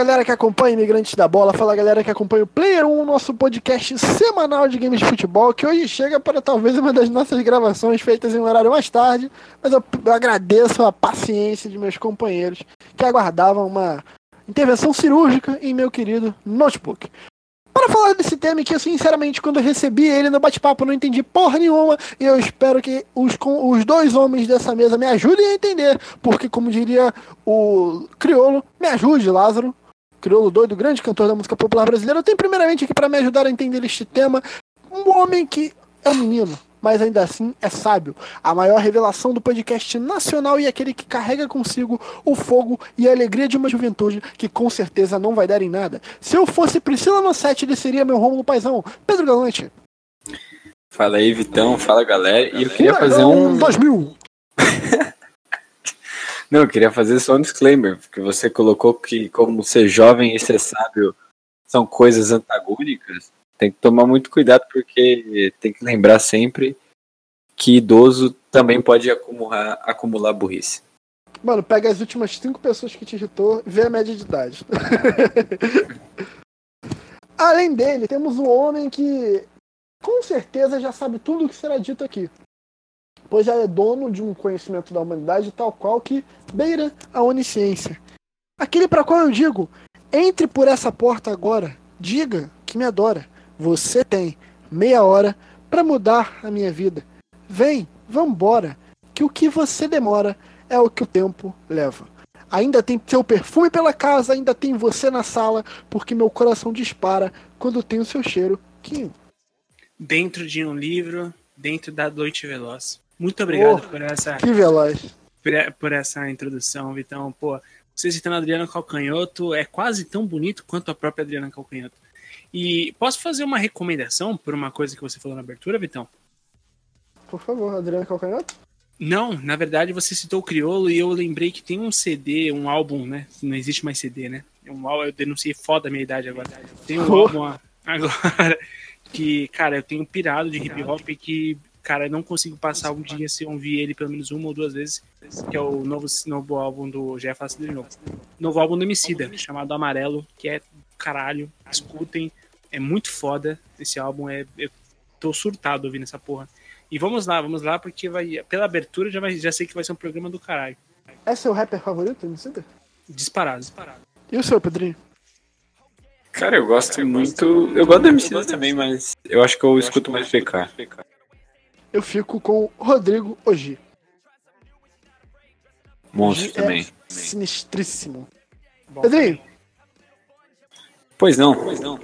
Galera que acompanha Imigrantes da Bola, fala galera que acompanha o Player 1, nosso podcast semanal de games de futebol, que hoje chega para talvez uma das nossas gravações feitas em um horário mais tarde, mas eu agradeço a paciência de meus companheiros que aguardavam uma intervenção cirúrgica em meu querido notebook. Para falar desse tema que eu sinceramente quando eu recebi ele no bate-papo não entendi porra nenhuma e eu espero que os, os dois homens dessa mesa me ajudem a entender, porque como diria o Criolo, me ajude Lázaro, Criolo doido, grande cantor da música popular brasileira, eu tenho primeiramente aqui para me ajudar a entender este tema, um homem que é um menino, mas ainda assim é sábio. A maior revelação do podcast nacional e aquele que carrega consigo o fogo e a alegria de uma juventude que com certeza não vai dar em nada. Se eu fosse Priscila Nossetti, ele seria meu Rômulo Paizão. Pedro Galante. Fala aí, Vitão. Fala, galera. E eu queria fazer um... 2000! Não, eu queria fazer só um disclaimer, porque você colocou que como ser jovem e ser sábio são coisas antagônicas tem que tomar muito cuidado porque tem que lembrar sempre que idoso também pode acumular, acumular burrice. Mano, pega as últimas cinco pessoas que te irritou e vê a média de idade. Além dele, temos um homem que com certeza já sabe tudo o que será dito aqui. Pois já é dono de um conhecimento da humanidade tal qual que beira a onisciência. Aquele para qual eu digo, entre por essa porta agora, diga que me adora. Você tem meia hora para mudar a minha vida. Vem, vambora, que o que você demora é o que o tempo leva. Ainda tem seu perfume pela casa, ainda tem você na sala, porque meu coração dispara quando tem o seu cheiro, Kim. Dentro de um livro, dentro da Noite Veloz. Muito obrigado oh, por essa. Que veloz. Por, por, essa introdução, Vitão. Pô, você citando a Adriana Calcanhoto é quase tão bonito quanto a própria Adriana Calcanhoto. E posso fazer uma recomendação por uma coisa que você falou na abertura, Vitão? Por favor, Adriano Calcanhoto? Não, na verdade você citou o Criolo e eu lembrei que tem um CD, um álbum, né? Não existe mais CD, né? Um álbum, eu denunciei foda a minha idade agora. Tem um álbum agora que, cara, eu tenho pirado de hip hop que, cara, eu não consigo passar um dia sem ouvir ele pelo menos uma ou duas vezes, que é o novo, novo álbum do Jeff de novo. Novo álbum do Emicida, chamado Amarelo, que é caralho, escutem, é muito foda esse álbum, é, eu tô surtado ouvindo essa porra. E vamos lá, vamos lá, porque vai, pela abertura já, vai, já sei que vai ser um programa do caralho. É seu rapper favorito, Emicida? Disparado, disparado. E o seu, Pedrinho? Cara, eu gosto Cara, eu muito. Gosto... Eu gosto do Emicida também, mas eu acho que eu, eu escuto mais PK. Eu fico com Rodrigo Ogi. Monstro Ogi também. É sinistríssimo. Bom, Pedrinho, Pois não. Pois não.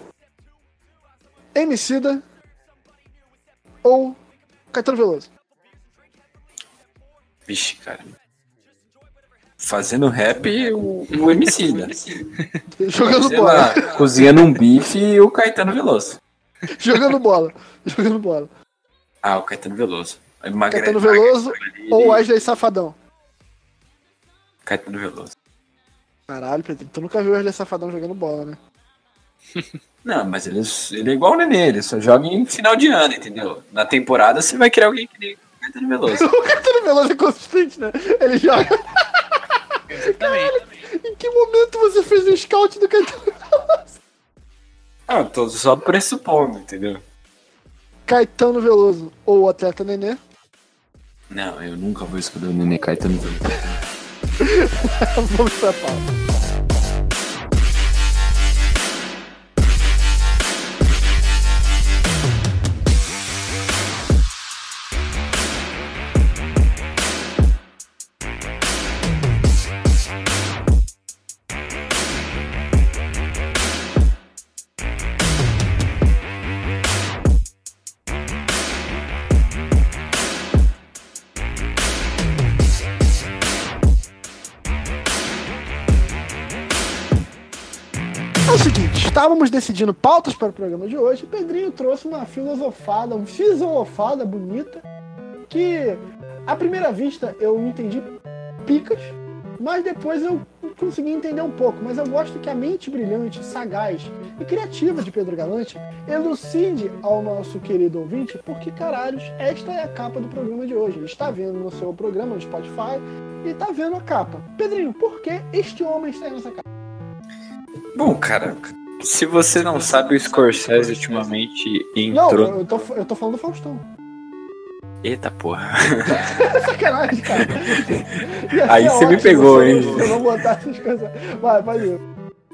Emicida ou Caetano Veloso? Vixe, cara. Fazendo rap, o, o Emicida. Jogando bola. Lá, cozinhando um bife e o Caetano Veloso. Jogando bola. Jogando bola. Ah, o Caetano Veloso. Magre... Caetano Veloso Magre... ou Wesley Safadão? Caetano Veloso. Caralho, Pedro, tu nunca viu o Wesley Safadão jogando bola, né? Não, mas ele, ele é igual o Nenê, ele só joga em final de ano, entendeu? Na temporada você vai criar alguém que nem o Caetano Veloso. o Caetano Veloso é consistente, né? Ele joga. Caralho, em que momento você fez o scout do Caetano Veloso? Ah, tô só pressupondo, entendeu? Caetano Veloso ou o atleta Nenê? Não, eu nunca vou escolher o Nenê Caetano Veloso. Vamos pra pauta. Estávamos decidindo pautas para o programa de hoje, Pedrinho trouxe uma filosofada, uma filosofada bonita, que à primeira vista eu entendi picas, mas depois eu consegui entender um pouco. Mas eu gosto que a mente brilhante, sagaz e criativa de Pedro Galante elucide ao nosso querido ouvinte porque, caralhos, esta é a capa do programa de hoje. Ele está vendo no seu programa no Spotify e está vendo a capa. Pedrinho, por que este homem está nessa capa? Bom, cara, se você não sabe, o Scorsese ultimamente Não, entrou. eu tô, eu tô falando do Faustão. Eita porra. Sacanagem, cara. Aí você me pegou, hein? Eu não botar essas coisas. Vai, vai ir.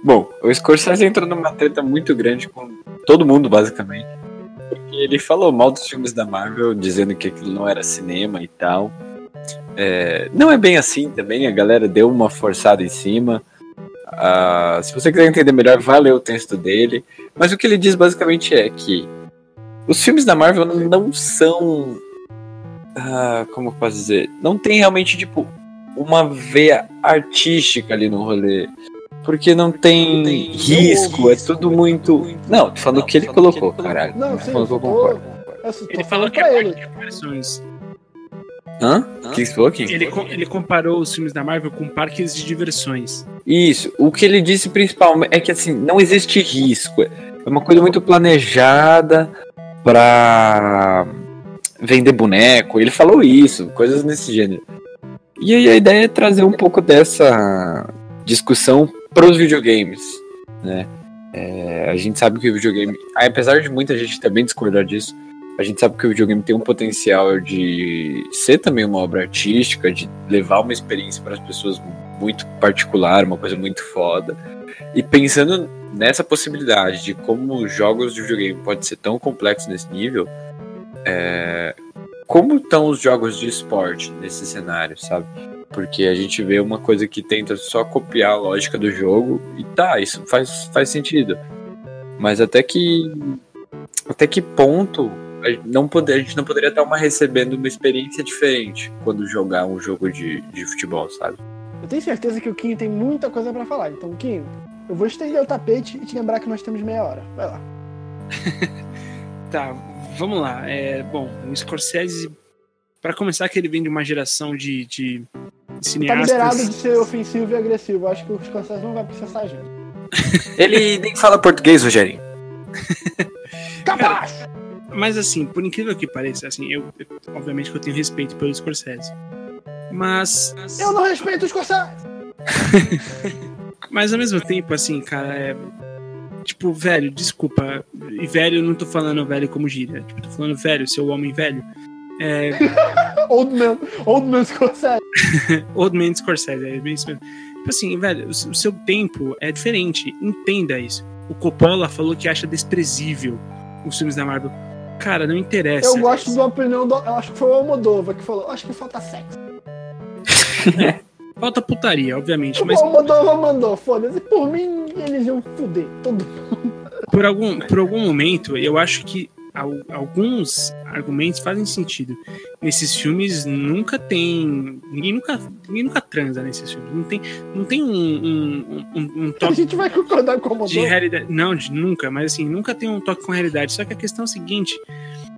Bom, o Scorsese entrou numa treta muito grande com todo mundo, basicamente. Porque ele falou mal dos filmes da Marvel, dizendo que aquilo não era cinema e tal. É, não é bem assim também, a galera deu uma forçada em cima. Ah, se você quiser entender melhor, vai ler o texto dele. Mas o que ele diz basicamente é que os filmes da Marvel não são. ah, como eu posso dizer? Não tem realmente, tipo, uma veia artística ali no rolê. Porque não tem, tem risco, é tudo muito. Não, tô falando o que ele colocou, caralho. Não, Não sim, que eu tô, concordo. eu tô Ele falou falando que é ele. Hã? O que você falou aqui? Ele, com- ele comparou os filmes da Marvel com parques de diversões. Isso. O que ele disse principalmente é que assim, não existe risco. É uma coisa muito planejada pra vender boneco. Ele falou isso, coisas nesse gênero. E aí a ideia é trazer um pouco dessa discussão pros videogames, né? É, a gente sabe que o videogame, apesar de muita gente também discordar disso, a gente sabe que o videogame tem um potencial de ser também uma obra artística, de levar uma experiência para as pessoas muito particular, uma coisa muito foda. E pensando nessa possibilidade de como jogos de videogame podem ser tão complexos nesse nível, é, como estão os jogos de esporte nesse cenário, sabe? Porque a gente vê uma coisa que tenta só copiar a lógica do jogo e tá, isso faz, faz sentido. Mas até que até que ponto não, poder, a gente não poderia estar uma recebendo uma experiência diferente quando jogar um jogo de, de futebol, sabe? Eu tenho certeza que o Kim tem muita coisa pra falar. Então, Kim, eu vou estender o tapete e te lembrar que nós temos meia hora. Vai lá. Tá, vamos lá. É, bom, o Scorsese, para começar, que ele vem de uma geração de, de Tá cineastas. liberado de ser ofensivo e agressivo. Acho que o Scorsese não vai processar a gente. Ele nem fala português, Rogerinho. Capaz! Mas assim, por incrível que pareça, assim, eu, eu- obviamente que eu tenho respeito pelo Scorsese. Mas. Eu não respeito o Scorsese! Mas ao mesmo tempo, assim, cara, é. Tipo, velho, desculpa. E velho, eu não tô falando velho como gíria. Tipo, tô falando velho, seu homem velho. É. Old man, old man Scorsese. Old Man Scorsese, é bem isso mesmo. Tipo assim, velho, o o seu tempo é diferente. Entenda isso. O Coppola falou que acha desprezível os filmes da Marvel. Cara, não interessa. Eu gosto da opinião do. Eu acho que foi o Almodóvar que falou. Acho que falta sexo. Falta putaria, obviamente, mas O Almodóvar mandou, foda-se. Por mim, eles iam fuder. Todo por algum, por algum momento, eu acho que alguns argumentos fazem sentido. Nesses filmes nunca tem. Ninguém nunca, ninguém nunca transa nesses filmes. Não tem, não tem um, um, um, um A toque gente vai concordar com o de realidade. Não, de, nunca, mas assim, nunca tem um toque com a realidade. Só que a questão é a seguinte: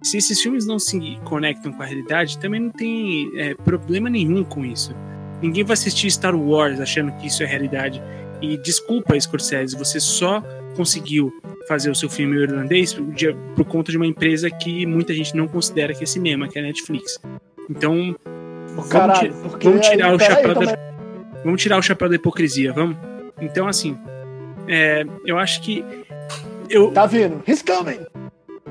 se esses filmes não se conectam com a realidade, também não tem é, problema nenhum com isso. Ninguém vai assistir Star Wars achando que isso é realidade. E desculpa, Scorsese, você só conseguiu fazer o seu filme irlandês por, conta de uma empresa que muita gente não considera que é cinema, que é a Netflix. Então, vamos, Caralho, porque vamos tirar aí, o chapéu então, da Vamos tirar o chapéu da hipocrisia, vamos? Então, assim, é, eu acho que. Eu, Tá vindo. He's coming!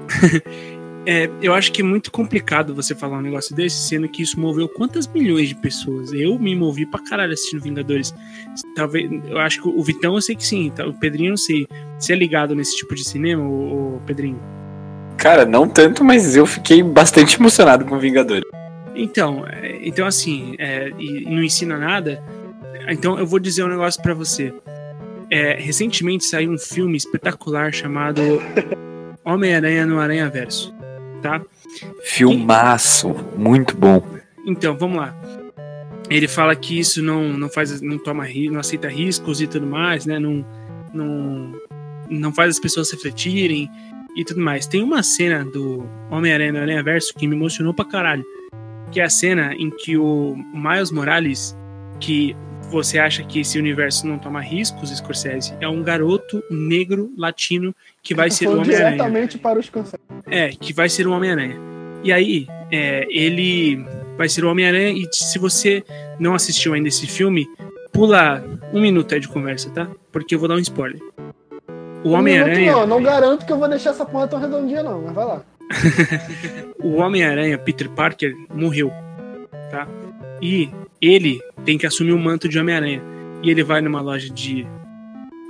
é, eu acho que é muito complicado você falar um negócio desse, sendo que isso moveu quantas milhões de pessoas. Eu me movi pra caralho assistindo Vingadores. Talvez. Eu acho que o Vitão eu sei que sim, tá? o Pedrinho eu não sei. Você é ligado nesse tipo de cinema, o, Pedrinho? Cara, não tanto, mas eu fiquei bastante emocionado com Vingadores. Então, é, então assim, é, e, e não ensina nada. Então eu vou dizer um negócio pra você. É, recentemente saiu um filme espetacular chamado Homem-Aranha no Aranha Verso, tá? Filmaço, muito bom. Então, vamos lá. Ele fala que isso não, não faz, não toma, não aceita riscos e tudo mais, né? Não, não, não faz as pessoas refletirem e tudo mais. Tem uma cena do Homem-Aranha no Aranha Verso que me emocionou pra caralho. Que é a cena em que o Miles Morales, que você acha que esse universo não toma riscos, Scorsese, é um garoto negro latino que vai ser o Homem-Aranha. diretamente para os Scorsese. É, que vai ser o Homem-Aranha. E aí, é, ele vai ser o Homem-Aranha, e se você não assistiu ainda esse filme, pula um minuto aí de conversa, tá? Porque eu vou dar um spoiler. O Homem-Aranha. Não, não garanto que eu vou deixar essa porra tão redondinha, não, mas vai lá. o Homem-Aranha, Peter Parker, morreu, tá? E ele tem que assumir o manto de Homem-Aranha. E ele vai numa loja de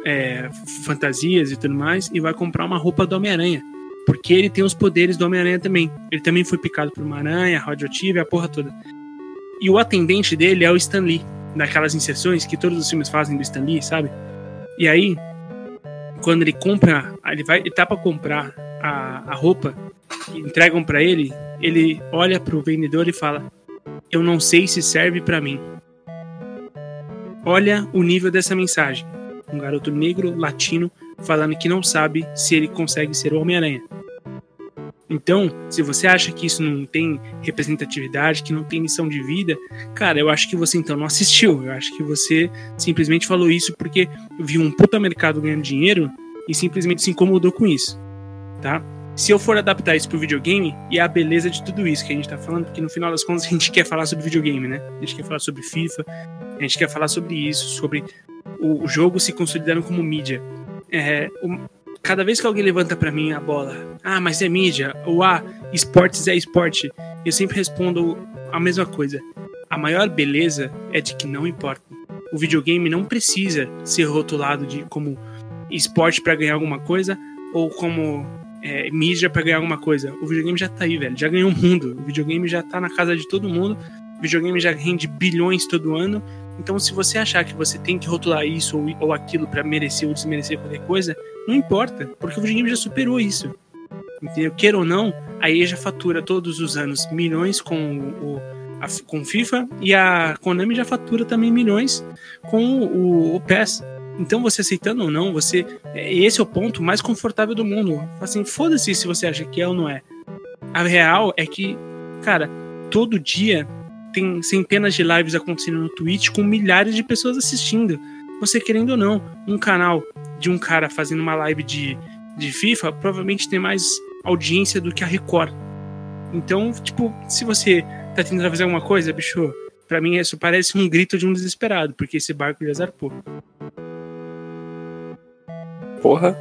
é, fantasias e tudo mais e vai comprar uma roupa do Homem-Aranha. Porque ele tem os poderes do Homem-Aranha também. Ele também foi picado por uma aranha, radioativa e a porra toda. E o atendente dele é o Stan Lee, daquelas inserções que todos os filmes fazem do Stan Lee, sabe? E aí, quando ele compra, ele vai, ele tá pra comprar a, a roupa, entregam para ele, ele olha pro vendedor e fala: Eu não sei se serve para mim. Olha o nível dessa mensagem. Um garoto negro, latino, falando que não sabe se ele consegue ser o Homem-Aranha. Então, se você acha que isso não tem representatividade, que não tem missão de vida, cara, eu acho que você então não assistiu. Eu acho que você simplesmente falou isso porque viu um puta mercado ganhando dinheiro e simplesmente se incomodou com isso, tá? Se eu for adaptar isso pro videogame, e é a beleza de tudo isso que a gente tá falando, porque no final das contas a gente quer falar sobre videogame, né? A gente quer falar sobre FIFA, a gente quer falar sobre isso, sobre o jogo se consolidando como mídia. É, cada vez que alguém levanta para mim a bola, ah, mas é mídia, ou ah, esportes é esporte, eu sempre respondo a mesma coisa. A maior beleza é de que não importa. O videogame não precisa ser rotulado de como esporte para ganhar alguma coisa ou como é, mídia para ganhar alguma coisa. O videogame já tá aí, velho. Já ganhou o mundo. O videogame já tá na casa de todo mundo. O videogame já rende bilhões todo ano. Então, se você achar que você tem que rotular isso ou, ou aquilo para merecer ou desmerecer qualquer coisa, não importa, porque o videogame já superou isso. Entendeu? Queira ou não, a EA fatura todos os anos milhões com o, a, com FIFA e a Konami já fatura também milhões com o, o PES. Então, você aceitando ou não, você esse é o ponto mais confortável do mundo. Assim, foda-se se você acha que é ou não é. A real é que, cara, todo dia tem centenas de lives acontecendo no Twitch com milhares de pessoas assistindo. Você querendo ou não, um canal de um cara fazendo uma live de, de FIFA provavelmente tem mais audiência do que a Record. Então, tipo, se você tá tentando fazer alguma coisa, bicho, pra mim isso parece um grito de um desesperado, porque esse barco já zarpou. Porra.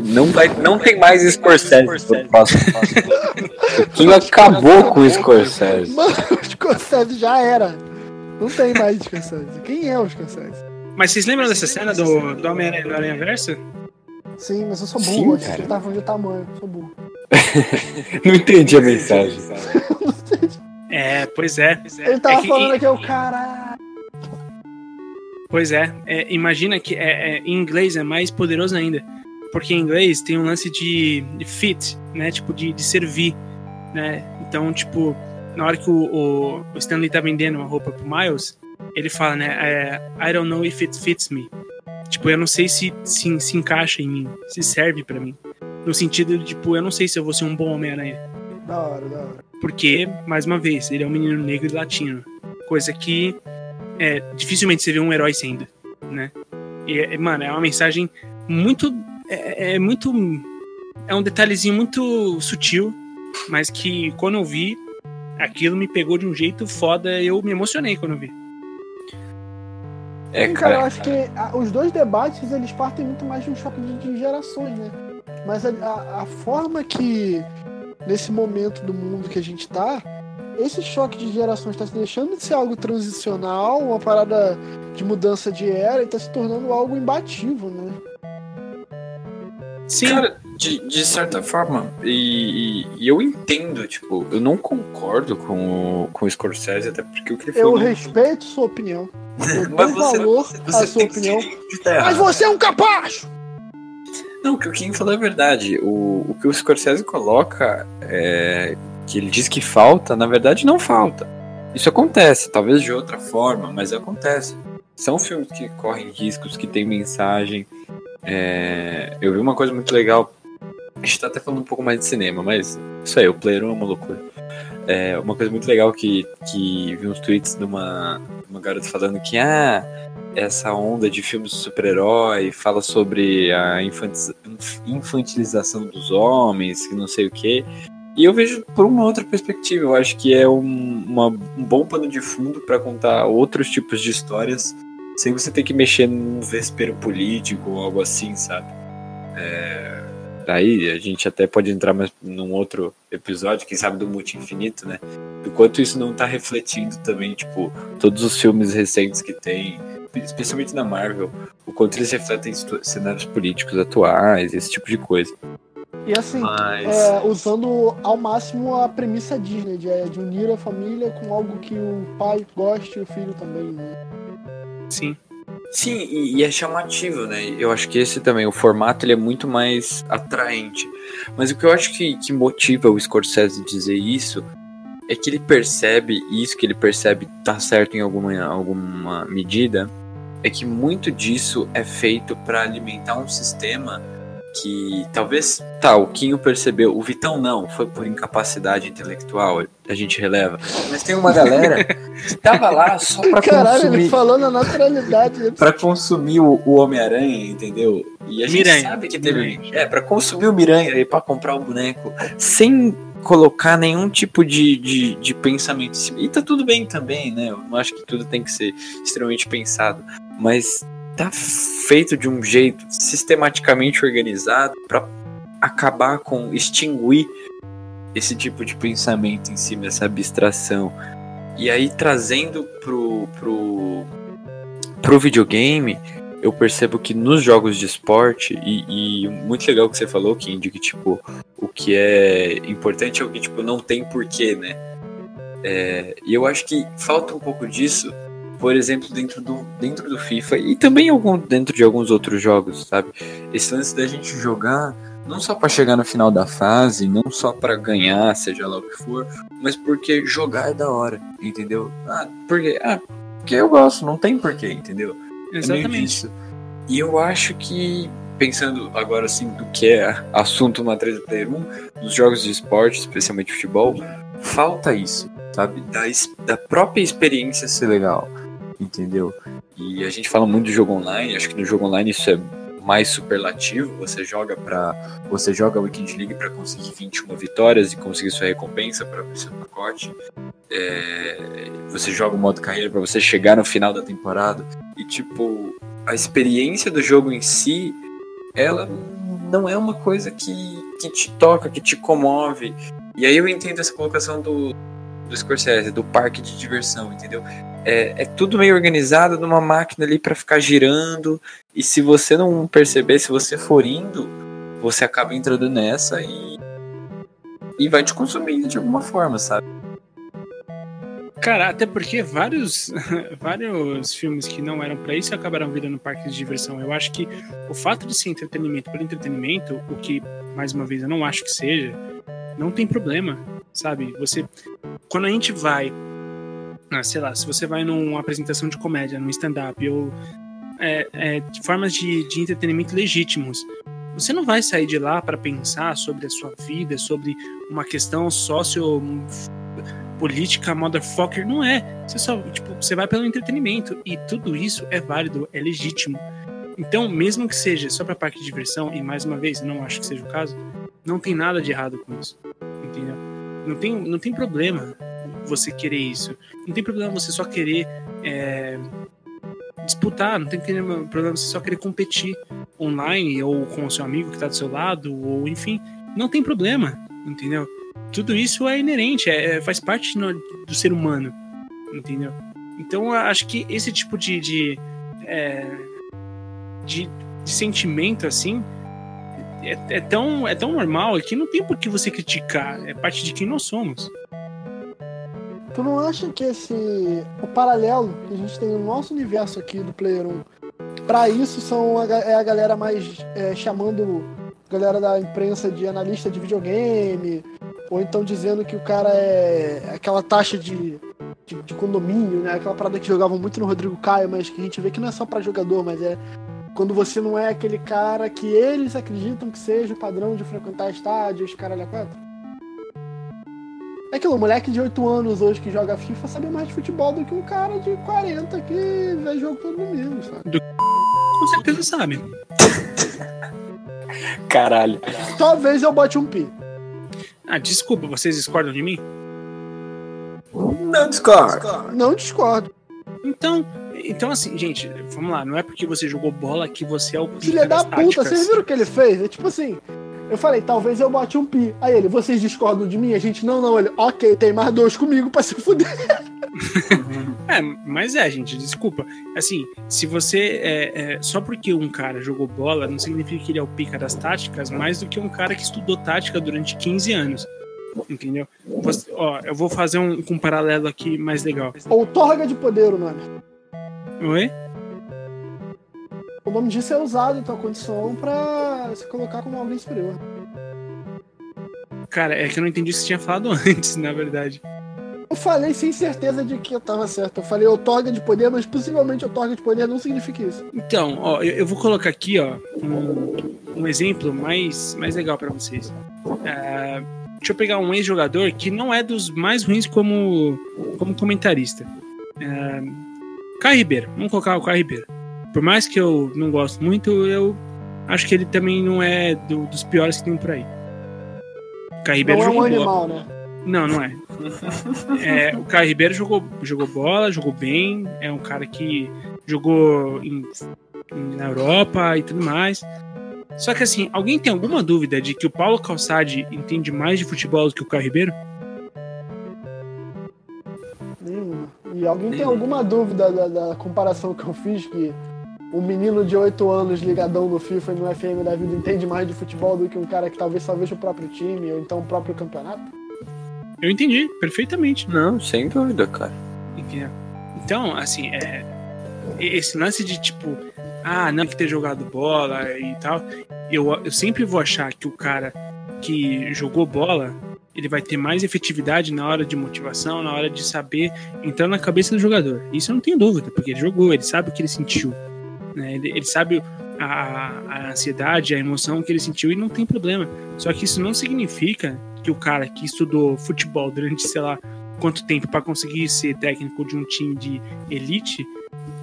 Não, vai, não tem mais Scorsese. O Kim acabou com o Scorsese. Mano, o Scorsese já era. Não tem mais Scorsese. Quem é o Scorsese? Mas vocês lembram dessa cena do, do Homem-Aranha do Aranha Verso? Sim, mas eu sou burro. Sim, cara. Ele tava falando de tamanho. Eu sou burro. não entendi a mensagem. é, pois é. Ele tava é que, falando que é o caralho. Pois é, é imagina que é, é, em inglês é mais poderoso ainda. Porque em inglês tem um lance de, de fit, né? Tipo, de, de servir, né? Então, tipo, na hora que o, o, o Stanley tá vendendo uma roupa pro Miles, ele fala, né? É, I don't know if it fits me. Tipo, eu não sei se, se, se encaixa em mim, se serve para mim. No sentido de, tipo, eu não sei se eu vou ser um bom Homem-Aranha. Da hora, da hora. Porque, mais uma vez, ele é um menino negro e latino. Coisa que é, dificilmente você vê um herói sendo, né? E, mano, é uma mensagem muito. É, é, muito. É um detalhezinho muito sutil, mas que quando eu vi, aquilo me pegou de um jeito foda. Eu me emocionei quando eu vi. É, cara, eu acho que a, os dois debates eles partem muito mais de um choque de, de gerações, né? Mas a, a, a, forma que nesse momento do mundo que a gente tá, esse choque de gerações está deixando de ser algo transicional, uma parada de mudança de era, e está se tornando algo imbatível, né? Sim. Cara, de, de certa forma, e, e, eu entendo, tipo, eu não concordo com o, com o Scorsese, até porque o que ele Eu falou. respeito sua opinião. Eu Mas dou você, valor você, você à sua opinião. Mas você é um capacho! Não, o que o Kim falou é verdade. O, o que o Scorsese coloca, é, que ele diz que falta, na verdade não falta. Isso acontece, talvez de outra forma, mas acontece. São filmes que correm riscos, que têm mensagem. É, eu vi uma coisa muito legal. A gente tá até falando um pouco mais de cinema, mas isso aí, o Player é uma loucura. É, uma coisa muito legal que, que vi uns tweets de uma, uma garota falando que ah, essa onda de filmes de super-herói fala sobre a infantilização dos homens, que não sei o que. E eu vejo por uma outra perspectiva. Eu acho que é um, uma, um bom pano de fundo para contar outros tipos de histórias sem você ter que mexer num vespeiro político ou algo assim, sabe? É, daí a gente até pode entrar mais num outro episódio, quem sabe do Multi Infinito, né? Do quanto isso não tá refletindo também, tipo, todos os filmes recentes que tem, especialmente na Marvel, o quanto eles refletem cenários políticos atuais, esse tipo de coisa. E assim, Mas- é, usando ao máximo a premissa Disney, de, é, de unir a família com algo que o pai goste e o filho também. Né? Sim. Sim, e, e é chamativo, né? Eu acho que esse também, o formato ele é muito mais atraente. Mas o que eu acho que, que motiva o Scorsese dizer isso é que ele percebe, isso que ele percebe tá certo em alguma, alguma medida, é que muito disso é feito para alimentar um sistema que talvez, tá, o Quinho percebeu, o Vitão não, foi por incapacidade intelectual, a gente releva. Mas tem uma galera que tava lá só pra Caralho, consumir ele falou na naturalidade. Pra consumir o, o Homem-Aranha, entendeu? E a gente Miranha. sabe que teve. Miranha. É, pra consumir o Miranha e pra comprar o boneco, sem colocar nenhum tipo de, de, de pensamento em cima. E tá tudo bem também, né? Eu não acho que tudo tem que ser extremamente pensado. Mas tá feito de um jeito sistematicamente organizado pra acabar com, extinguir esse tipo de pensamento em cima, essa abstração. E aí trazendo pro, pro, pro videogame, eu percebo que nos jogos de esporte, e, e muito legal que você falou, Kindy, que tipo, o que é importante é o que tipo, não tem porquê, né? É, e eu acho que falta um pouco disso, por exemplo, dentro do, dentro do FIFA e também algum, dentro de alguns outros jogos, sabe? Esse lance da gente jogar não só para chegar no final da fase, não só para ganhar, seja lá o que for, mas porque jogar é da hora, entendeu? Ah, porque, ah, porque eu gosto, não tem porquê, entendeu? É Exatamente. disso. E eu acho que, pensando agora assim do que é assunto uma 3 Player 1, nos jogos de esporte, especialmente futebol, falta isso, sabe? Da, da própria experiência ser legal, entendeu? E a gente fala muito do jogo online, acho que no jogo online isso é mais superlativo, você joga para você joga a Weekend League para conseguir 21 vitórias e conseguir sua recompensa para abrir seu pacote. É, você joga o modo carreira para você chegar no final da temporada e tipo a experiência do jogo em si, ela não é uma coisa que, que te toca, que te comove. E aí eu entendo essa colocação do, do Scorsese, do parque de diversão, entendeu? É, é tudo meio organizado numa máquina ali para ficar girando. E se você não perceber, se você for indo, você acaba entrando nessa e. E vai te consumindo de alguma forma, sabe? Cara, até porque vários, vários filmes que não eram pra isso acabaram virando parques de diversão. Eu acho que o fato de ser entretenimento por entretenimento, o que, mais uma vez, eu não acho que seja, não tem problema, sabe? Você. Quando a gente vai. Ah, sei lá, se você vai numa apresentação de comédia, num stand-up, ou é, é, de formas de, de entretenimento legítimos, você não vai sair de lá para pensar sobre a sua vida, sobre uma questão sócio política motherfucker, não é. Você só, tipo, você vai pelo entretenimento e tudo isso é válido, é legítimo. Então, mesmo que seja só para parque de diversão, e mais uma vez, não acho que seja o caso, não tem nada de errado com isso. Entendeu? Não tem, não tem problema você querer isso. Não tem problema você só querer é, disputar, não tem problema você só querer competir online ou com o seu amigo que tá do seu lado, ou enfim, não tem problema, entendeu? Tudo isso é inerente, é, é- faz parte no- do ser humano, entendeu? Então acho que esse tipo de de, é, de, de sentimento assim é, é tão é tão normal que não tem por que você criticar, é parte de quem nós somos. Tu não acha que esse. O paralelo que a gente tem no nosso universo aqui do Player 1, pra isso são a, é a galera mais é, chamando galera da imprensa de analista de videogame, ou então dizendo que o cara é aquela taxa de, de, de condomínio, né? Aquela parada que jogavam muito no Rodrigo Caio, mas que a gente vê que não é só pra jogador, mas é quando você não é aquele cara que eles acreditam que seja o padrão de frequentar estádios, caralho a quatro. É aquilo, o moleque de 8 anos hoje que joga FIFA sabe mais de futebol do que um cara de 40 que vê jogo todo domingo, sabe? Com certeza sabe. Caralho. Talvez eu bote um pi. Ah, desculpa, vocês discordam de mim? Não discordo. Não discordo. Então, Então, assim, gente, vamos lá, não é porque você jogou bola que você é o pica Filha da puta, táticas. vocês viram o que ele fez? É tipo assim, eu falei, talvez eu bote um pi. Aí ele, vocês discordam de mim? A gente, não, não. Ele, ok, tem mais dois comigo pra se fuder. É, mas é, gente, desculpa. Assim, se você. É, é, só porque um cara jogou bola, não significa que ele é o pica das táticas, mais do que um cara que estudou tática durante 15 anos. Entendeu? Você- ó, eu vou fazer um, um paralelo aqui mais legal. Outorga de poder o nome. Oi? O nome disso é usado em tua condição pra se colocar como alguém superior. Cara, é que eu não entendi o que você tinha falado antes, na verdade. Eu falei sem certeza de que eu tava certo. Eu falei outorga de poder, mas possivelmente outorga de poder não significa isso. Então, ó, eu, eu vou colocar aqui, ó, um, um exemplo mais, mais legal pra vocês. É, deixa eu pegar um ex-jogador que não é dos mais ruins como, como comentarista. É, Caio Ribeiro, vamos colocar o Caio Ribeiro. Por mais que eu não gosto muito, eu acho que ele também não é do- dos piores que tem por aí. O Caio Ribeiro não é um bola. animal, né? Não, não é. É, o Caio Ribeiro jogou, jogou bola, jogou bem, é um cara que jogou em- em- na Europa e tudo mais. Só que assim, alguém tem alguma dúvida de que o Paulo Calçade entende mais de futebol do que o Caio Ribeiro? Nenhuma. E alguém tem Nenhuma. alguma dúvida da, da comparação que eu fiz que um menino de 8 anos ligadão no FIFA e no FM da vida entende mais de futebol do que um cara que talvez só veja o próprio time ou então o próprio campeonato? Eu entendi perfeitamente. Não, sem dúvida, cara. Entendeu? Então, assim, é, esse lance de tipo, ah, não que ter jogado bola e tal, eu, eu sempre vou achar que o cara que jogou bola, ele vai ter mais efetividade na hora de motivação, na hora de saber entrar na cabeça do jogador. Isso eu não tenho dúvida, porque ele jogou, ele sabe o que ele sentiu. Né? Ele, ele sabe a, a ansiedade, a emoção que ele sentiu e não tem problema. Só que isso não significa que o cara que estudou futebol durante, sei lá, quanto tempo para conseguir ser técnico de um time de elite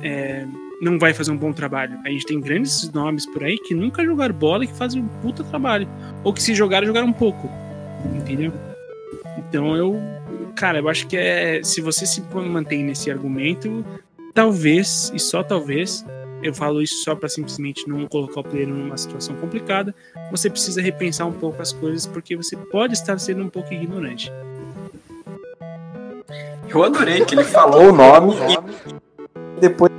é, não vai fazer um bom trabalho. A gente tem grandes nomes por aí que nunca jogaram bola e que fazem um puta trabalho. Ou que se jogaram, jogaram um pouco. Entendeu? Então eu. Cara, eu acho que é. Se você se mantém nesse argumento, talvez, e só talvez, eu falo isso só para simplesmente não colocar o player numa situação complicada, você precisa repensar um pouco as coisas, porque você pode estar sendo um pouco ignorante. Eu adorei que ele falou o nome e depois.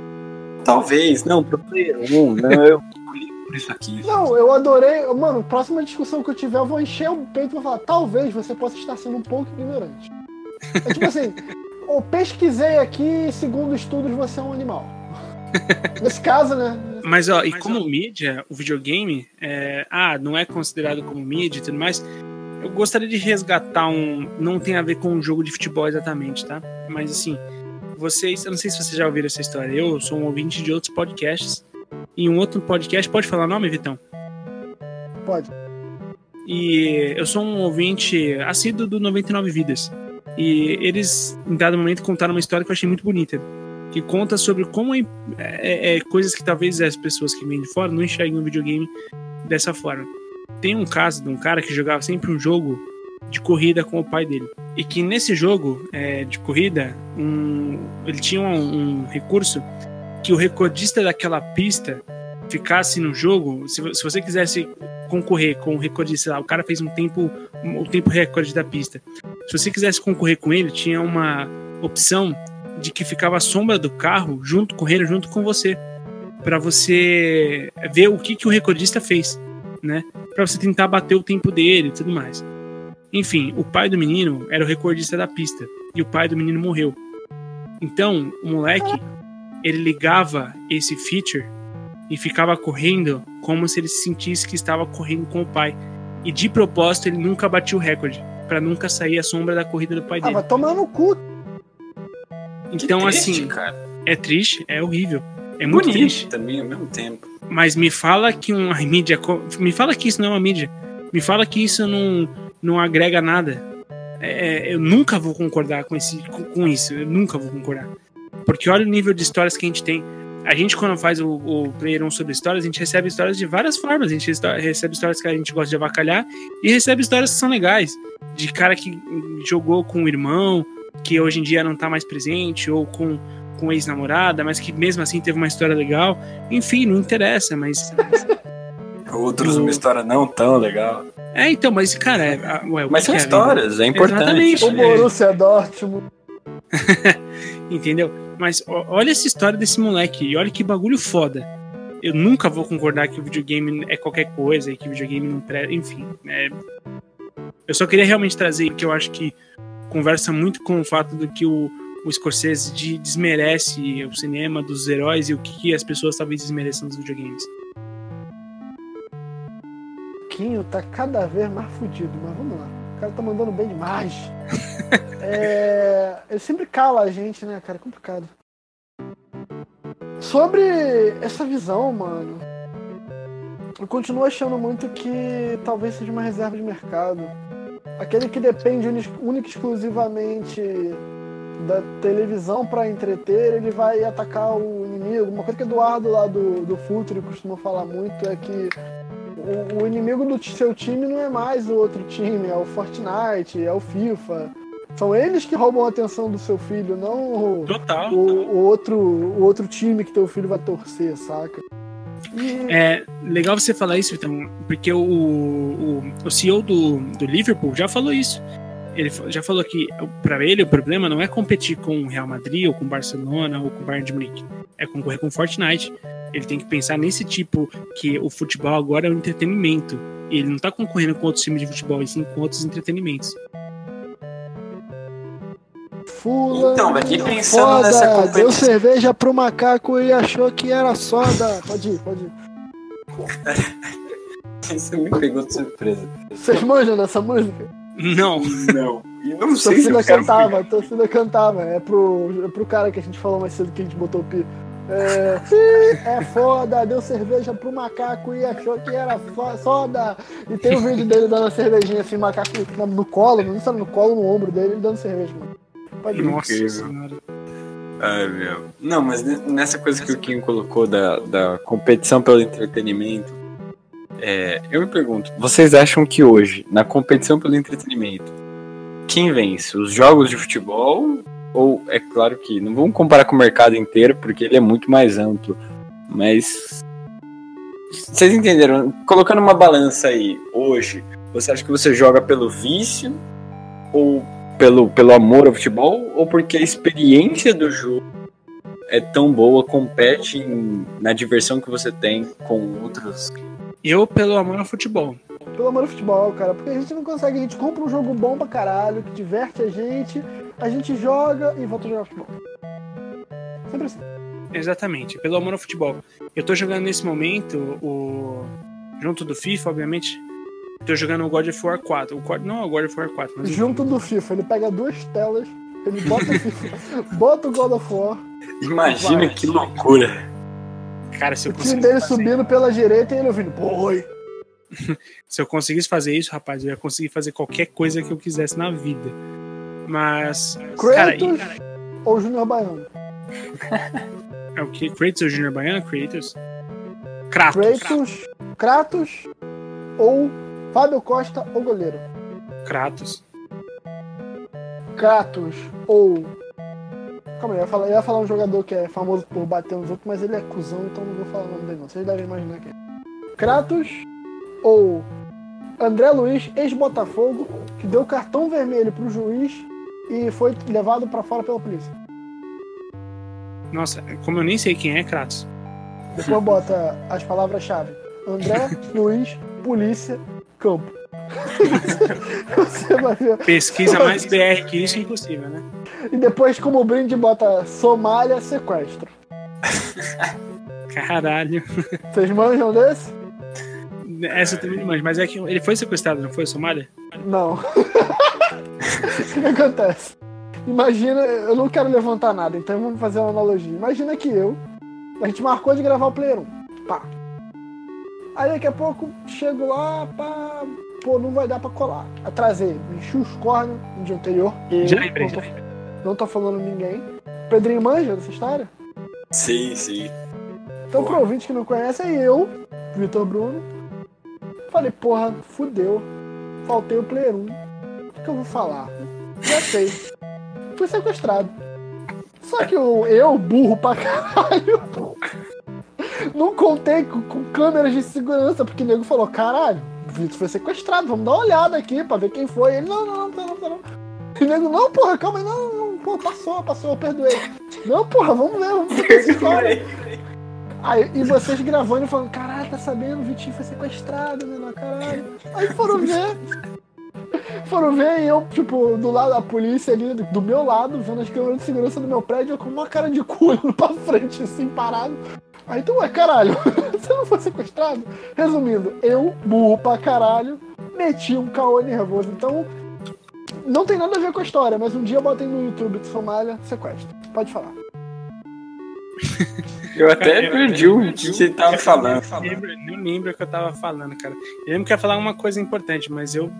Talvez, não, pro player 1, não, eu por isso aqui. Não, eu adorei. Mano, próxima discussão que eu tiver, eu vou encher o peito e vou falar, talvez você possa estar sendo um pouco ignorante. É tipo assim, eu pesquisei aqui e segundo estudos você é um animal. Nesse caso, né? Mas, ó, e como mídia, o videogame, é, ah, não é considerado como mídia e tudo mais, eu gostaria de resgatar um. Não tem a ver com um jogo de futebol exatamente, tá? Mas assim, vocês. Eu não sei se vocês já ouviram essa história. Eu sou um ouvinte de outros podcasts. E um outro podcast, pode falar nome, Vitão? Pode. E eu sou um ouvinte assíduo do 99 Vidas. E eles, em dado momento, contaram uma história que eu achei muito bonita. Que conta sobre como é, é- é coisas que talvez as pessoas que vêm de fora não enxerguem o videogame dessa forma. Tem um caso de um cara que jogava sempre um jogo de corrida com o pai dele. E que nesse jogo é, de corrida, um- ele tinha um, um recurso que o recordista daquela pista ficasse no jogo. Se, se você quisesse concorrer com o recordista lá, o cara fez um tempo, o tempo recorde da pista. Se você quisesse concorrer com ele, tinha uma opção de que ficava a sombra do carro junto correndo junto com você, Pra você ver o que, que o recordista fez, né? Pra você tentar bater o tempo dele e tudo mais. Enfim, o pai do menino era o recordista da pista e o pai do menino morreu. Então, o moleque ele ligava esse feature e ficava correndo como se ele se sentisse que estava correndo com o pai. E de propósito ele nunca batia o recorde, Pra nunca sair a sombra da corrida do pai Ah, dele. vai tomar no cu. Então, triste, assim, cara. é triste, é horrível. É muito Bonito triste. também ao mesmo tempo. Mas me fala que uma mídia. Me fala que isso não é uma mídia. Me fala que isso não, não agrega nada. É, eu nunca vou concordar com, esse, com, com isso. Eu nunca vou concordar. Porque olha o nível de histórias que a gente tem. A gente, quando faz o, o Player 1 sobre histórias, a gente recebe histórias de várias formas. A gente recebe histórias que a gente gosta de avacalhar e recebe histórias que são legais. De cara que jogou com o irmão, que hoje em dia não tá mais presente, ou com com ex-namorada, mas que mesmo assim teve uma história legal. Enfim, não interessa, mas. Outros, uma história não tão legal. É, então, mas, cara, é, ué, o Mas são é histórias, é importante. Exatamente. O Borussia Dortmund. Entendeu? Mas ó, olha essa história desse moleque e olha que bagulho foda. Eu nunca vou concordar que o videogame é qualquer coisa e que o videogame não presta. Enfim, é... eu só queria realmente trazer que eu acho que conversa muito com o fato do que o, o Scorsese de- desmerece o cinema dos heróis e o que, que as pessoas talvez desmereçam dos videogames. Quinho tá cada vez mais fudido, mas vamos lá. O cara tá mandando bem demais. É, Ele sempre cala a gente, né, cara? É complicado. Sobre essa visão, mano. Eu continuo achando muito que talvez seja uma reserva de mercado. Aquele que depende única e exclusivamente da televisão pra entreter, ele vai atacar o inimigo. Uma coisa que o Eduardo lá do, do Futre costuma falar muito é que o, o inimigo do seu time não é mais o outro time, é o Fortnite, é o FIFA. São eles que roubam a atenção do seu filho, não o, Total. o, o outro, o outro time que teu filho vai torcer, saca? E É legal você falar isso, então, porque o, o, o CEO do, do Liverpool já falou isso. Ele já falou que para ele o problema não é competir com o Real Madrid ou com o Barcelona ou com o Bayern de Munique, é concorrer com o Fortnite. Ele tem que pensar nesse tipo que o futebol agora é um entretenimento. Ele não tá concorrendo com outros times de futebol, e sim com outros entretenimentos. Fula. Então, mas e pensando nessa foda, competição- deu cerveja pro macaco e achou que era soda. Pode ir, pode ir. Você me pegou de surpresa. Vocês manjam dessa música? Não, Não. E não sei se torcida eu quero cantava, a torcida cantava. É pro, é pro cara que a gente falou mais cedo que a gente botou o pi. É, "Ih, é foda, deu cerveja pro macaco e achou que era soda. E tem o vídeo dele dando a cervejinha assim, macaco no- colo, não se era no colo, no ombro dele, ele dando cerveja, mano. Ir. nossa Incrível. senhora. Ai, meu. Não, mas ne- nessa coisa que o Kim colocou da, da competição pelo entretenimento, é, eu me pergunto, vocês acham que hoje, na competição pelo entretenimento, quem vence? Os jogos de futebol? Ou é claro que não vamos comparar com o mercado inteiro, porque ele é muito mais amplo. Mas. Vocês entenderam? Colocando uma balança aí, hoje, você acha que você joga pelo vício? Ou pelo, pelo amor ao futebol ou porque a experiência do jogo é tão boa, compete em- na diversão que você tem com outros. Eu, pelo amor ao futebol. Pelo amor ao futebol, cara, porque a gente não consegue, a gente compra um jogo bom pra caralho, que diverte a gente, a gente joga e volta a jogar futebol. Sempre assim. Exatamente, pelo amor ao futebol. Eu tô jogando nesse momento o. Junto do FIFA, obviamente. Tô jogando o God of War 4. O, quar- não é o God of War 4, mas. Junto do FIFA, ele pega duas telas, ele bota o FIFA, bota o God of War, Imagina que loucura! Cara, se eu o time conseguisse dele fazer, subindo pela direita e ele ouvindo, boi. se eu conseguisse fazer isso, rapaz, eu ia conseguir fazer qualquer coisa que eu quisesse na vida. Mas. Cara, e- Kratos ou Júnior Baiano? é o que? Kratos ou Junior Baiano? Kratos? Kratos. Kratos, Kratos ou Fábio Costa ou goleiro? Kratos. Kratos ou. Calma aí, eu ia, falar, eu ia falar um jogador que é famoso por bater nos outros, mas ele é cuzão, então não vou falar o nome dele não. Vocês devem imaginar quem é. Kratos ou André Luiz, ex-Botafogo, que deu cartão vermelho pro juiz e foi levado pra fora pela polícia. Nossa, como eu nem sei quem é Kratos. Depois bota as palavras-chave. André Luiz, polícia, campo. Pesquisa mais BR que isso é impossível, né? E depois, como brinde, bota Somália, sequestro. Caralho. Vocês manjam desse? Essa eu também não manjo, mas é que ele foi sequestrado, não foi, Somália? Não. o que, que acontece? Imagina, eu não quero levantar nada, então vamos fazer uma analogia. Imagina que eu, a gente marcou de gravar o Player 1. Pá. Aí daqui a pouco chego lá, pá, pô, não vai dar pra colar. Atrasei, me enchi os cornos no dia anterior. Eu, Já lembrei, não, já tô, não tô falando ninguém. Pedrinho manja dessa história? Sim, sim. Então, pro ouvinte que não conhece, é eu, Vitor Bruno. Falei, porra, fudeu. Faltei o Player 1. O que, que eu vou falar? Já sei. Fui sequestrado. Só que eu, eu burro pra caralho, não contei com, com câmeras de segurança, porque o nego falou, caralho, o Vitor foi sequestrado, vamos dar uma olhada aqui pra ver quem foi. Ele, não, não, não, não, não, não. E o nego, não, porra, calma aí, não, não, pô, passou, passou, eu perdoei. Não, porra, vamos ver, vamos ver esse cara. Aí, e vocês gravando e falando, caralho, tá sabendo, o Vitinho foi sequestrado, né, caralho. Aí foram ver. Foram ver e eu, tipo, do lado da polícia ali, do meu lado, vendo as câmeras de segurança do meu prédio, com uma cara de cu pra frente, assim, parado. Aí então, ué, caralho, você não foi sequestrado? Resumindo, eu, burro pra caralho, meti um caô nervoso. Então, não tem nada a ver com a história, mas um dia eu botei no YouTube de Somália sequestro. Pode falar. Eu até cara, perdi eu, o que você tava falando. Nem lembro, nem lembro o que eu tava falando, cara. Eu lembro que ia falar uma coisa importante, mas eu.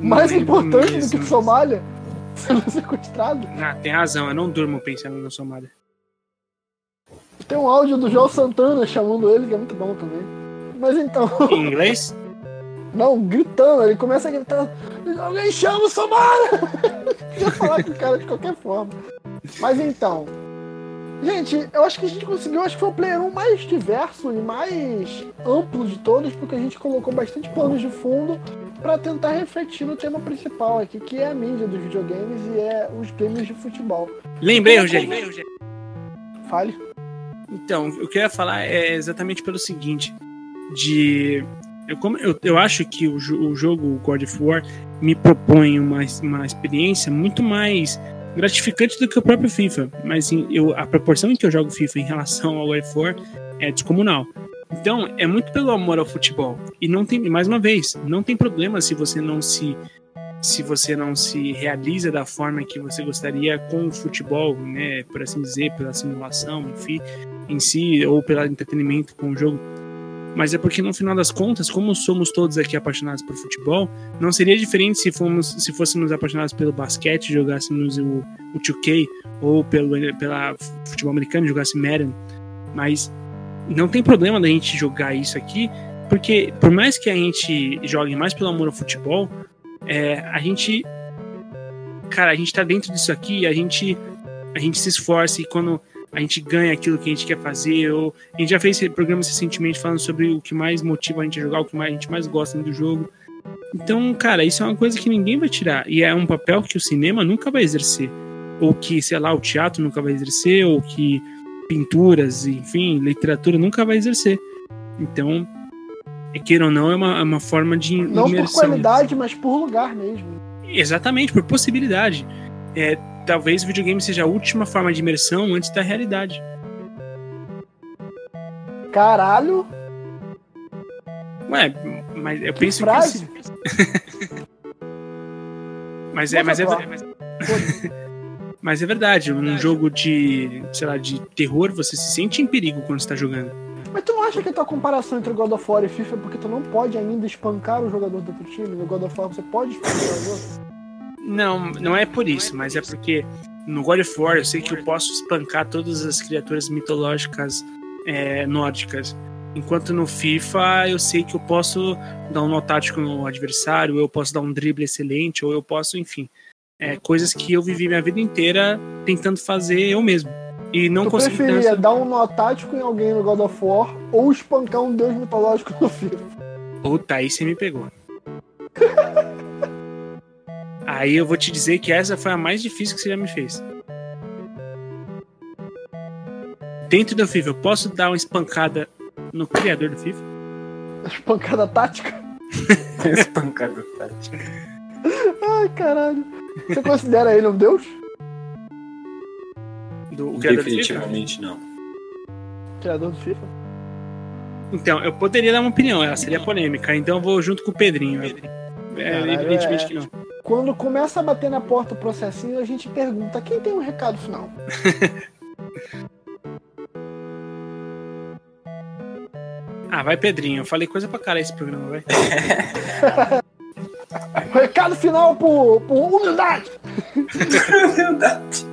Mais importante mesmo. do que Somália? Sendo sequestrado? Ah, tem razão, eu não durmo pensando na Somália. Tem um áudio do João Santana chamando ele, que é muito bom também. Mas então. Em inglês? Não, gritando, ele começa a gritar: Alguém chama o Somália! Queria falar com o cara de qualquer forma. Mas então, Gente, eu acho que a gente conseguiu, acho que foi o player 1 mais diverso e mais amplo de todos, porque a gente colocou bastante planos de fundo para tentar refletir no tema principal aqui, que é a mídia dos videogames e é os games de futebol. Lembrei, Rogério. Fale. Então, o que eu ia falar é exatamente pelo seguinte, de eu, como, eu, eu acho que o, o jogo God of War me propõe uma, uma experiência muito mais gratificante do que o próprio FIFA, mas eu, a proporção em que eu jogo FIFA em relação ao War 4 é descomunal. Então, é muito pelo amor ao futebol. E não tem, mais uma vez, não tem problema se você não se se você não se realiza da forma que você gostaria com o futebol, né, por assim dizer, pela simulação, enfim, em si, ou pelo entretenimento com o jogo. Mas é porque no final das contas, como somos todos aqui apaixonados por futebol, não seria diferente se, fomos, se fôssemos apaixonados pelo basquete, jogássemos o, o 2K, ou pelo pela futebol americano, jogasse Madden. Mas não tem problema da gente jogar isso aqui, porque por mais que a gente jogue mais pelo amor ao futebol, é, a gente. Cara, a gente tá dentro disso aqui, a gente, a gente se esforça e quando a gente ganha aquilo que a gente quer fazer. Ou, a gente já fez programas recentemente falando sobre o que mais motiva a gente a jogar, o que mais, a gente mais gosta do jogo. Então, cara, isso é uma coisa que ninguém vai tirar. E é um papel que o cinema nunca vai exercer. Ou que, sei lá, o teatro nunca vai exercer, ou que pinturas, enfim, literatura nunca vai exercer. Então, é queira ou não, é uma, é uma forma de. Não imersão. por qualidade, mas por lugar mesmo. Exatamente, por possibilidade. É, talvez o videogame seja a última forma de imersão antes da realidade. Caralho! Ué, mas eu penso que. Assim... mas é, mas é, mas... mas é verdade. Um jogo de, sei lá, de terror, você se sente em perigo quando está jogando. Mas tu não acha que a tua comparação entre God of War e FIFA é porque tu não pode ainda espancar o jogador do outro time? No God of War você pode espancar o jogador? Não, não é por isso, mas é porque no God of War eu sei que eu posso espancar todas as criaturas mitológicas é, nórdicas. Enquanto no FIFA eu sei que eu posso dar um nó tático no adversário, eu posso dar um drible excelente, ou eu posso, enfim, é, coisas que eu vivi minha vida inteira tentando fazer eu mesmo. E não tu consegui. preferia dar um nó tático em alguém no God of War ou espancar um deus mitológico no FIFA? Puta, aí você me pegou. Aí eu vou te dizer que essa foi a mais difícil que você já me fez. Dentro do FIFA, eu posso dar uma espancada no criador do FIFA? Espancada tática? espancada tática. Ai, caralho. Você considera ele um deus? Do, Definitivamente não. Criador do FIFA? Então, eu poderia dar uma opinião, ela seria polêmica, então eu vou junto com o Pedrinho. É, Caralho, evidentemente é... que não. Quando começa a bater na porta o processinho, a gente pergunta: quem tem um recado final? ah, vai, Pedrinho. Eu falei coisa pra cara esse programa, vai. recado final por, por humildade. humildade.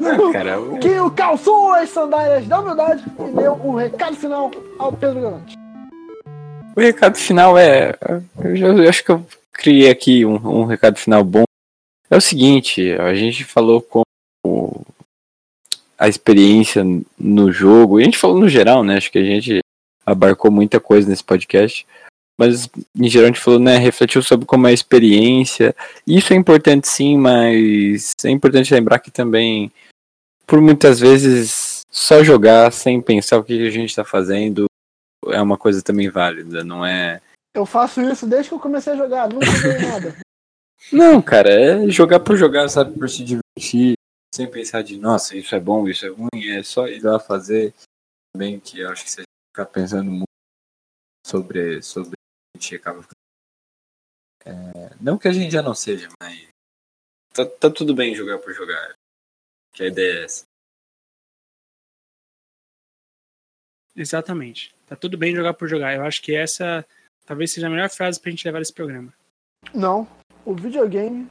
Não, cara, eu... Que calçou as sandálias da humildade e deu o um recado final ao Pedro Galante. O recado final é. Eu, já, eu acho que eu criei aqui um, um recado final bom. É o seguinte, a gente falou como a experiência no jogo. E a gente falou no geral, né? Acho que a gente abarcou muita coisa nesse podcast. Mas em geral a gente falou, né? Refletiu sobre como é a experiência. Isso é importante sim, mas é importante lembrar que também, por muitas vezes, só jogar sem pensar o que a gente está fazendo é uma coisa também válida, não é. Eu faço isso desde que eu comecei a jogar, nunca joguei nada. Não, cara, é jogar por jogar, sabe? Por se divertir, sem pensar de, nossa, isso é bom, isso é ruim, é só ir lá fazer. Também que eu acho que você ficar pensando muito sobre, sobre a gente acaba é, Não que a gente já não seja, mas tá, tá tudo bem jogar por jogar. Que a ideia é essa. Exatamente. Tá tudo bem jogar por jogar. Eu acho que essa talvez seja a melhor frase pra gente levar esse programa. Não. O videogame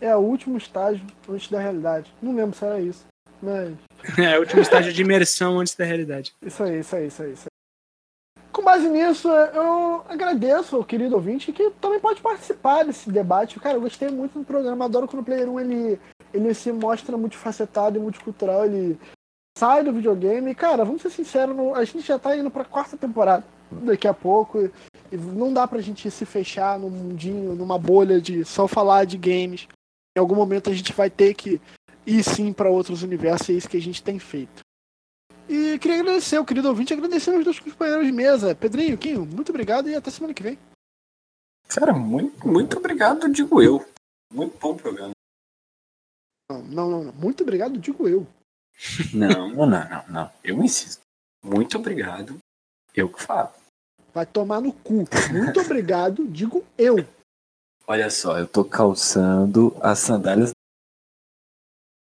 é o último estágio antes da realidade. Não lembro se era isso. Mas. é o último estágio de imersão antes da realidade. Isso aí, isso aí, isso aí. Isso aí. Com base nisso, eu agradeço ao querido ouvinte que também pode participar desse debate. Cara, eu gostei muito do programa. Adoro quando o Player 1 ele, ele se mostra multifacetado e multicultural. Ele sai do videogame. Cara, vamos ser sinceros, a gente já tá indo pra quarta temporada daqui a pouco. Não dá pra gente se fechar num mundinho, numa bolha de só falar de games. Em algum momento a gente vai ter que ir sim para outros universos, e é isso que a gente tem feito. E queria agradecer o querido ouvinte, agradecer aos dois companheiros de mesa. Pedrinho, Quinho, muito obrigado e até semana que vem. Cara, muito, muito obrigado, digo eu. Muito bom programa. Não, não, não. Muito obrigado, digo eu. Não, não, não, não. Eu insisto. Muito obrigado. Eu que falo. Vai tomar no cu. Muito obrigado, digo eu. Olha só, eu tô calçando as sandálias.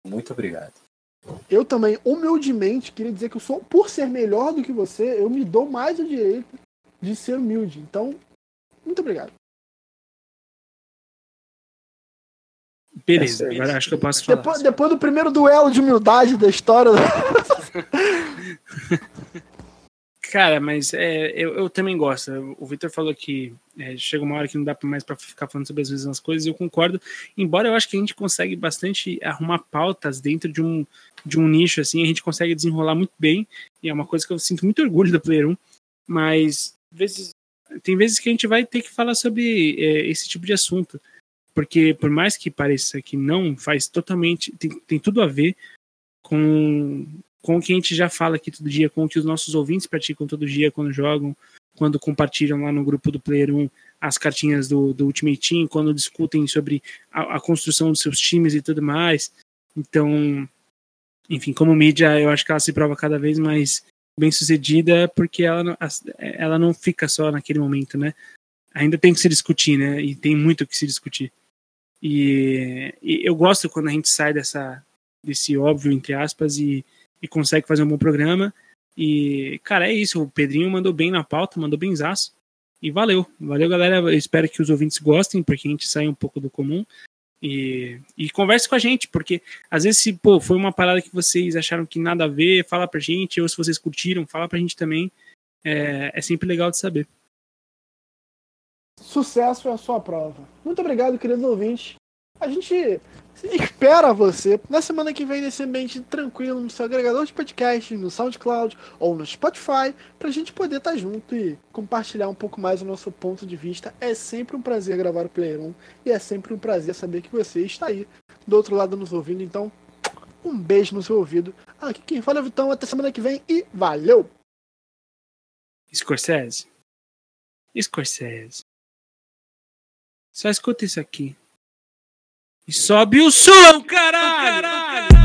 Muito obrigado. Eu também, humildemente, queria dizer que eu sou, por ser melhor do que você, eu me dou mais o direito de ser humilde. Então, muito obrigado. Beleza, agora acho que eu posso falar. Depois, depois do primeiro duelo de humildade da história. Cara, mas é, eu, eu, também gosto. O Victor falou que é, chega uma hora que não dá mais para ficar falando sobre as mesmas coisas, e eu concordo. Embora eu acho que a gente consegue bastante arrumar pautas dentro de um, de um nicho, assim, a gente consegue desenrolar muito bem, e é uma coisa que eu sinto muito orgulho da Player 1, mas vezes, tem vezes que a gente vai ter que falar sobre é, esse tipo de assunto, porque por mais que pareça que não, faz totalmente, tem, tem tudo a ver com com o que a gente já fala aqui todo dia, com o que os nossos ouvintes praticam todo dia quando jogam, quando compartilham lá no grupo do Player 1 as cartinhas do, do Ultimate Team, quando discutem sobre a, a construção dos seus times e tudo mais. Então, enfim, como mídia, eu acho que ela se prova cada vez mais bem sucedida porque ela ela não fica só naquele momento, né? Ainda tem que se discutir, né? E tem muito o que se discutir. E, e, eu gosto quando a gente sai dessa desse óbvio entre aspas e e consegue fazer um bom programa. E, cara, é isso. O Pedrinho mandou bem na pauta, mandou bem zaço. E valeu. Valeu, galera. Eu espero que os ouvintes gostem, porque a gente sai um pouco do comum. E, e converse com a gente, porque às vezes, se pô, foi uma parada que vocês acharam que nada a ver, fala pra gente, ou se vocês curtiram, fala pra gente também. É, é sempre legal de saber. Sucesso é a sua prova. Muito obrigado, queridos ouvintes. A gente espera você na semana que vem nesse ambiente tranquilo no seu agregador de podcast, no SoundCloud ou no Spotify, para a gente poder estar tá junto e compartilhar um pouco mais o nosso ponto de vista. É sempre um prazer gravar o Player 1 e é sempre um prazer saber que você está aí do outro lado nos ouvindo. Então, um beijo no seu ouvido. Aqui quem fala é o Vitão. Até semana que vem e valeu! Scorsese. Scorsese. Só escuta isso aqui. E sobe o som, caralho! caralho.